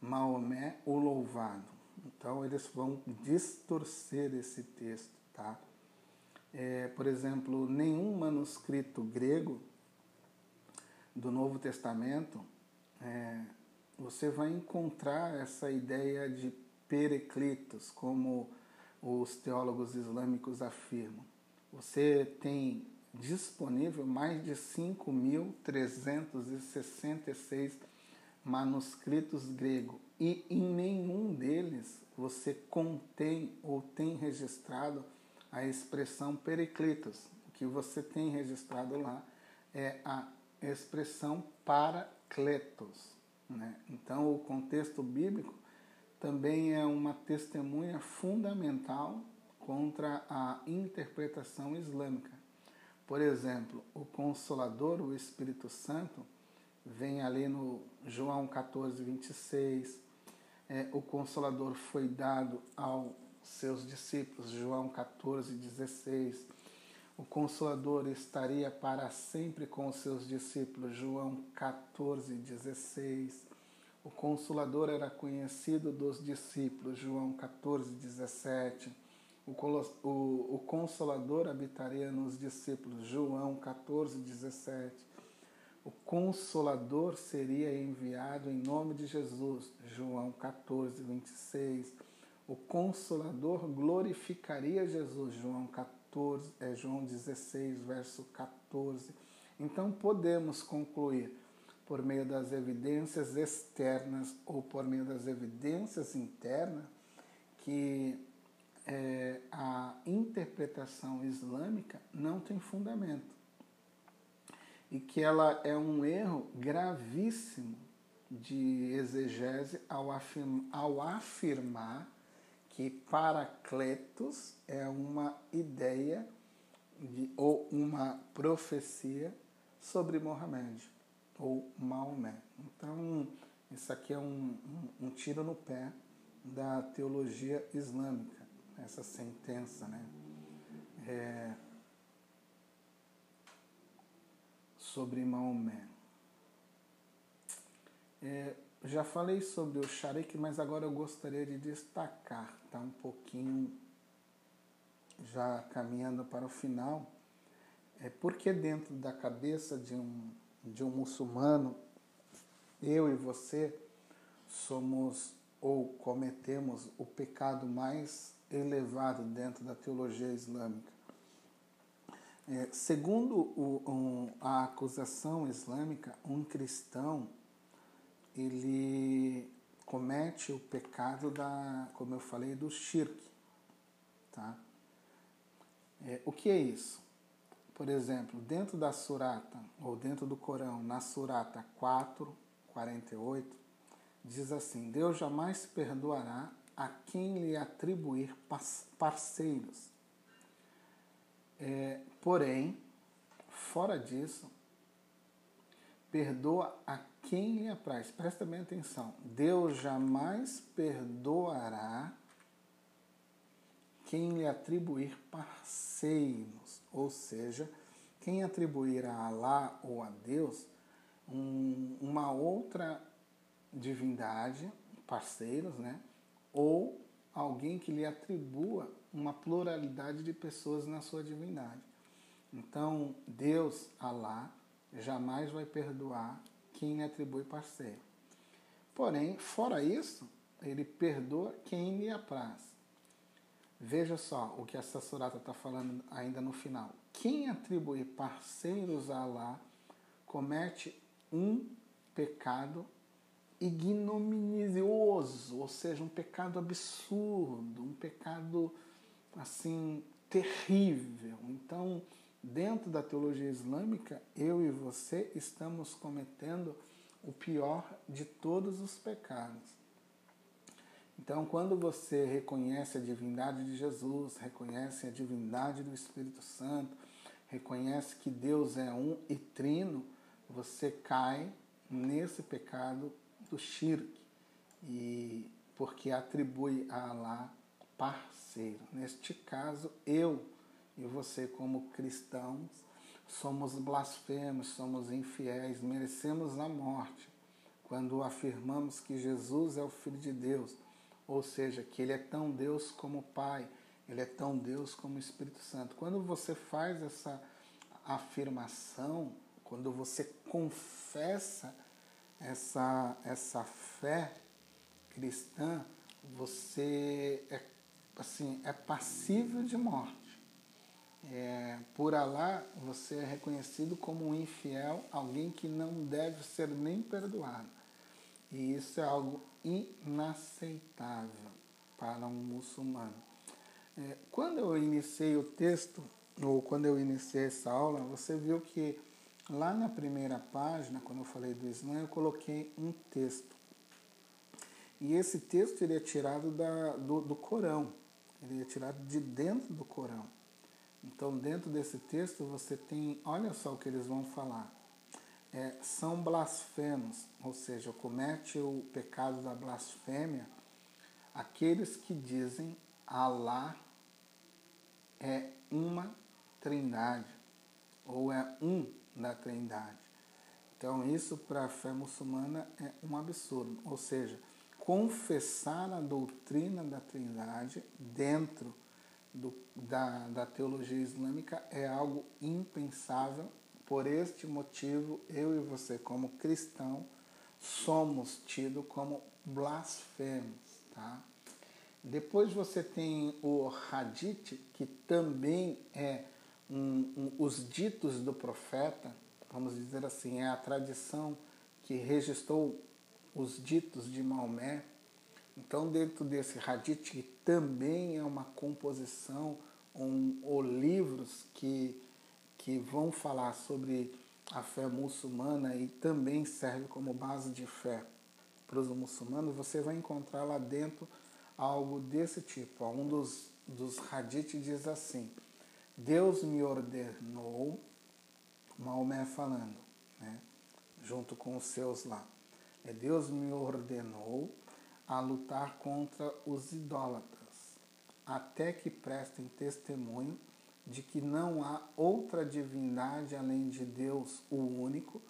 Maomé, o louvado. Então eles vão distorcer esse texto, tá? É, por exemplo, nenhum manuscrito grego do Novo Testamento é, você vai encontrar essa ideia de Periclitos, como os teólogos islâmicos afirmam. Você tem disponível mais de 5.366 manuscritos grego e em nenhum deles você contém ou tem registrado a expressão periclitos. O que você tem registrado lá é a expressão paracletos. Né? Então, o contexto bíblico também é uma testemunha fundamental contra a interpretação islâmica. Por exemplo, o Consolador, o Espírito Santo, vem ali no João 14, 26. É, o Consolador foi dado aos seus discípulos, João 14, 16. O Consolador estaria para sempre com os seus discípulos, João 14, 16. O Consolador era conhecido dos discípulos, João 14, 17. O, o, o Consolador habitaria nos discípulos, João 14, 17. O Consolador seria enviado em nome de Jesus, João 14, 26. O Consolador glorificaria Jesus, João 14, é, João 16, verso 14. Então podemos concluir por meio das evidências externas ou por meio das evidências internas que é, a interpretação islâmica não tem fundamento. E que ela é um erro gravíssimo de exegese ao, afirma, ao afirmar que Paracletos é uma ideia de, ou uma profecia sobre Mohamed ou Maomé. Então, isso aqui é um, um, um tiro no pé da teologia islâmica, essa sentença, né? É, sobre Maomé. É, já falei sobre o Sharik, mas agora eu gostaria de destacar, tá um pouquinho já caminhando para o final, é porque dentro da cabeça de um de um muçulmano, eu e você somos ou cometemos o pecado mais elevado dentro da teologia islâmica. É, segundo o, um, a acusação islâmica, um cristão ele comete o pecado da, como eu falei, do shirk, tá? É, o que é isso? Por exemplo, dentro da Surata, ou dentro do Corão, na Surata 4, 48, diz assim: Deus jamais perdoará a quem lhe atribuir parceiros. É, porém, fora disso, perdoa a quem lhe apraz. Presta bem atenção. Deus jamais perdoará quem lhe atribuir parceiros, ou seja, quem atribuir a Alá ou a Deus um, uma outra divindade, parceiros, né? Ou alguém que lhe atribua uma pluralidade de pessoas na sua divindade. Então, Deus, Alá, jamais vai perdoar quem lhe atribui parceiro. Porém, fora isso, ele perdoa quem lhe apraz. Veja só o que essa surata está falando ainda no final. Quem atribui parceiros a Allah comete um pecado ignominioso, ou seja, um pecado absurdo, um pecado assim terrível. Então, dentro da teologia islâmica, eu e você estamos cometendo o pior de todos os pecados. Então, quando você reconhece a divindade de Jesus, reconhece a divindade do Espírito Santo, reconhece que Deus é um e trino, você cai nesse pecado do shirk, e porque atribui a Allah parceiro. Neste caso, eu e você, como cristãos, somos blasfemos, somos infiéis, merecemos a morte quando afirmamos que Jesus é o Filho de Deus, ou seja, que Ele é tão Deus como Pai, Ele é tão Deus como Espírito Santo. Quando você faz essa afirmação, quando você confessa essa, essa fé cristã, você é, assim, é passível de morte. É, por Alá, você é reconhecido como um infiel, alguém que não deve ser nem perdoado. E isso é algo inaceitável para um muçulmano. É, quando eu iniciei o texto, ou quando eu iniciei essa aula, você viu que lá na primeira página, quando eu falei do Islã, eu coloquei um texto. E esse texto ele é tirado da, do, do Corão, ele é tirado de dentro do Corão. Então, dentro desse texto, você tem, olha só o que eles vão falar. É, são blasfemos, ou seja, comete o pecado da blasfêmia aqueles que dizem Alá é uma trindade, ou é um da trindade. Então, isso para a fé muçulmana é um absurdo. Ou seja, confessar a doutrina da trindade dentro do, da, da teologia islâmica é algo impensável. Por este motivo, eu e você, como cristão, somos tidos como blasfemos. Tá? Depois você tem o Hadith, que também é um, um, os ditos do profeta, vamos dizer assim, é a tradição que registrou os ditos de Maomé. Então, dentro desse Hadith, que também é uma composição um, ou livros que, que vão falar sobre a fé muçulmana e também serve como base de fé para os muçulmanos, você vai encontrar lá dentro algo desse tipo. Um dos, dos hadith diz assim: Deus me ordenou, Maomé falando, né, junto com os seus lá. É Deus me ordenou a lutar contra os idólatras, até que prestem testemunho de que não há outra divindade além de Deus, o único,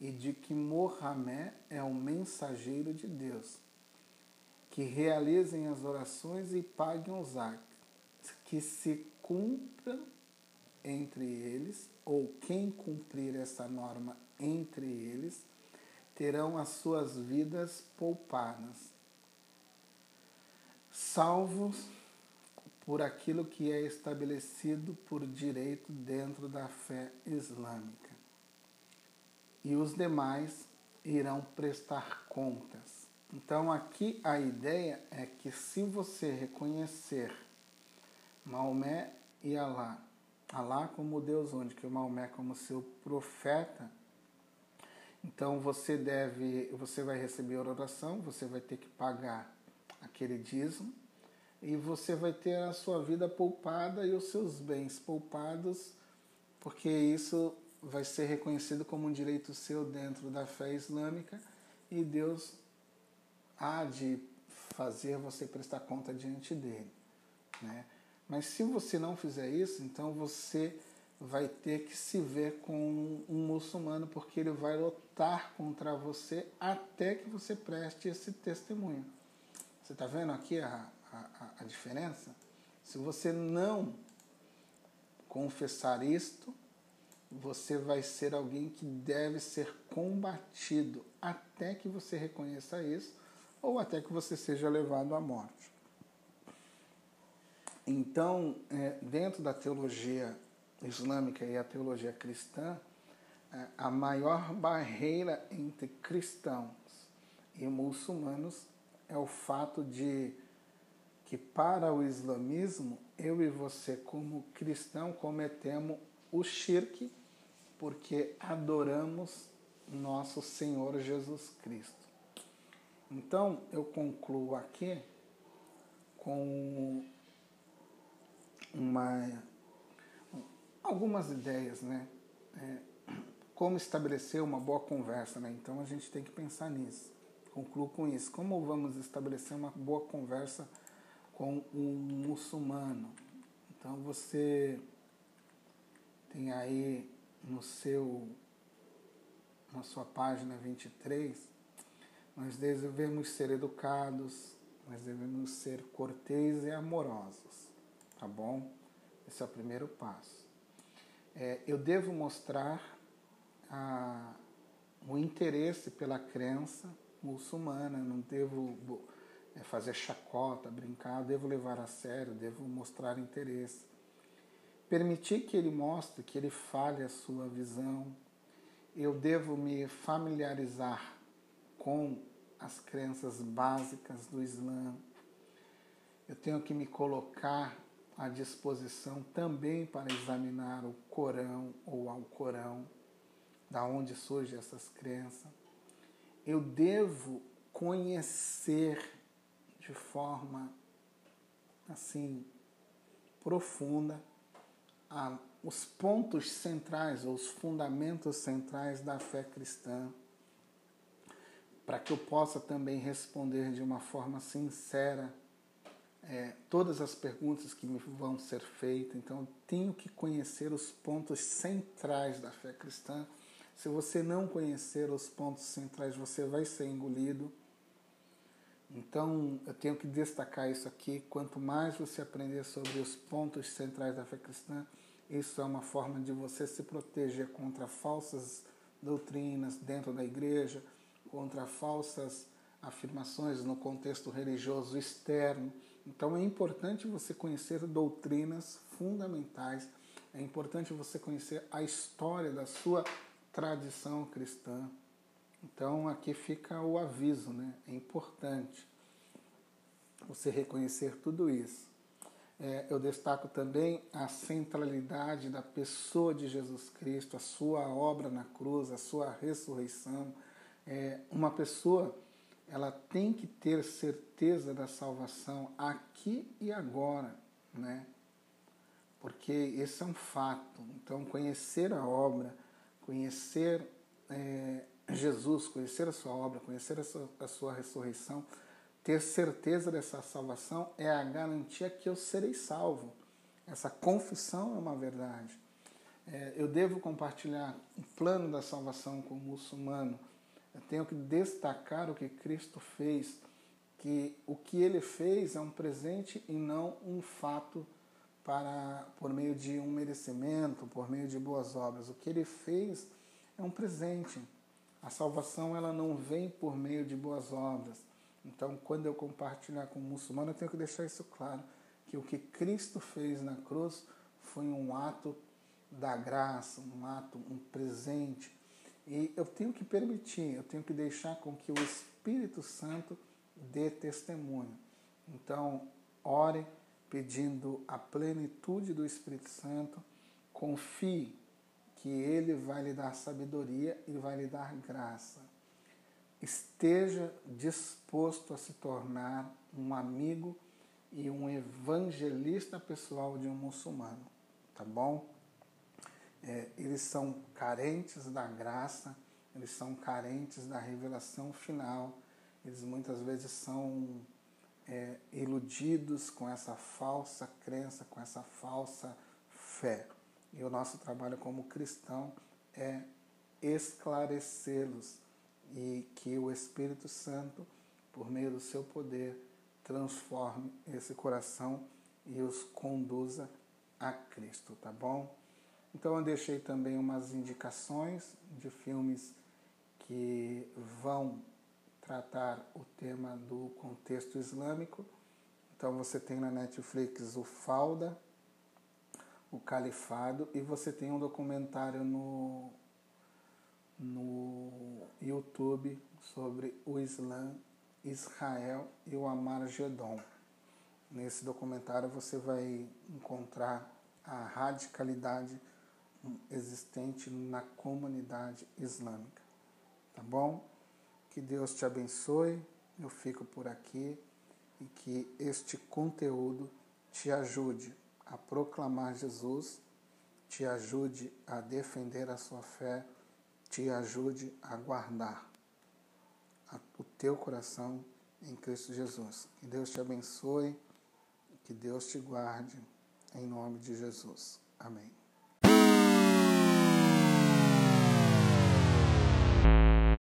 e de que Mohamé é o mensageiro de Deus que realizem as orações e paguem os atos, que se cumpram entre eles, ou quem cumprir essa norma entre eles, terão as suas vidas poupadas, salvos por aquilo que é estabelecido por direito dentro da fé islâmica. E os demais irão prestar contas então aqui a ideia é que se você reconhecer Maomé e Alá, Alá como Deus único e Maomé como seu profeta, então você deve, você vai receber oração, você vai ter que pagar aquele dízimo e você vai ter a sua vida poupada e os seus bens poupados, porque isso vai ser reconhecido como um direito seu dentro da fé islâmica e Deus há de fazer você prestar conta diante dele. Né? Mas se você não fizer isso, então você vai ter que se ver com um muçulmano, porque ele vai lutar contra você até que você preste esse testemunho. Você está vendo aqui a, a, a diferença? Se você não confessar isto, você vai ser alguém que deve ser combatido até que você reconheça isso ou até que você seja levado à morte. Então, é, dentro da teologia islâmica e a teologia cristã, é, a maior barreira entre cristãos e muçulmanos é o fato de que para o islamismo, eu e você como cristão cometemos o shirk porque adoramos nosso Senhor Jesus Cristo. Então, eu concluo aqui com uma, algumas ideias, né? É, como estabelecer uma boa conversa, né? Então, a gente tem que pensar nisso. concluo com isso. Como vamos estabelecer uma boa conversa com um muçulmano? Então você tem aí no seu na sua página 23, nós devemos ser educados, nós devemos ser corteses e amorosos, tá bom? Esse é o primeiro passo. É, eu devo mostrar a, o interesse pela crença muçulmana, não devo é, fazer chacota, brincar, devo levar a sério, devo mostrar interesse. Permitir que ele mostre, que ele fale a sua visão. Eu devo me familiarizar com as crenças básicas do Islã. Eu tenho que me colocar à disposição também para examinar o Corão ou ao Corão, da onde surgem essas crenças. Eu devo conhecer de forma assim profunda a, os pontos centrais, ou os fundamentos centrais da fé cristã, para que eu possa também responder de uma forma sincera é, todas as perguntas que me vão ser feitas. Então, eu tenho que conhecer os pontos centrais da fé cristã. Se você não conhecer os pontos centrais, você vai ser engolido. Então, eu tenho que destacar isso aqui. Quanto mais você aprender sobre os pontos centrais da fé cristã, isso é uma forma de você se proteger contra falsas doutrinas dentro da igreja, contra falsas afirmações no contexto religioso externo. Então é importante você conhecer doutrinas fundamentais, é importante você conhecer a história da sua tradição cristã. Então aqui fica o aviso, né? É importante você reconhecer tudo isso. É, eu destaco também a centralidade da pessoa de Jesus Cristo, a sua obra na cruz, a sua ressurreição. É, uma pessoa ela tem que ter certeza da salvação aqui e agora, né? Porque esse é um fato. Então, conhecer a obra, conhecer é, Jesus, conhecer a sua obra, conhecer a sua, a sua ressurreição, ter certeza dessa salvação é a garantia que eu serei salvo. Essa confissão é uma verdade. É, eu devo compartilhar o plano da salvação com o muçulmano. Eu tenho que destacar o que Cristo fez, que o que ele fez é um presente e não um fato para por meio de um merecimento, por meio de boas obras. O que ele fez é um presente. A salvação ela não vem por meio de boas obras. Então, quando eu compartilhar com o muçulmano, eu tenho que deixar isso claro, que o que Cristo fez na cruz foi um ato da graça, um ato, um presente. E eu tenho que permitir, eu tenho que deixar com que o Espírito Santo dê testemunho. Então, ore pedindo a plenitude do Espírito Santo, confie que ele vai lhe dar sabedoria e vai lhe dar graça esteja disposto a se tornar um amigo e um evangelista pessoal de um muçulmano, tá bom? É, eles são carentes da graça, eles são carentes da revelação final, eles muitas vezes são é, iludidos com essa falsa crença, com essa falsa fé. E o nosso trabalho como cristão é esclarecê-los e que o Espírito Santo, por meio do seu poder, transforme esse coração e os conduza a Cristo, tá bom? Então eu deixei também umas indicações de filmes que vão tratar o tema do contexto islâmico. Então você tem na Netflix o Falda, o Califado e você tem um documentário no no YouTube sobre o Islã, Israel e o Amargedon. Nesse documentário você vai encontrar a radicalidade existente na comunidade islâmica. Tá bom? Que Deus te abençoe. Eu fico por aqui e que este conteúdo te ajude a proclamar Jesus, te ajude a defender a sua fé te ajude a guardar o teu coração em Cristo Jesus. Que Deus te abençoe, que Deus te guarde, em nome de Jesus. Amém.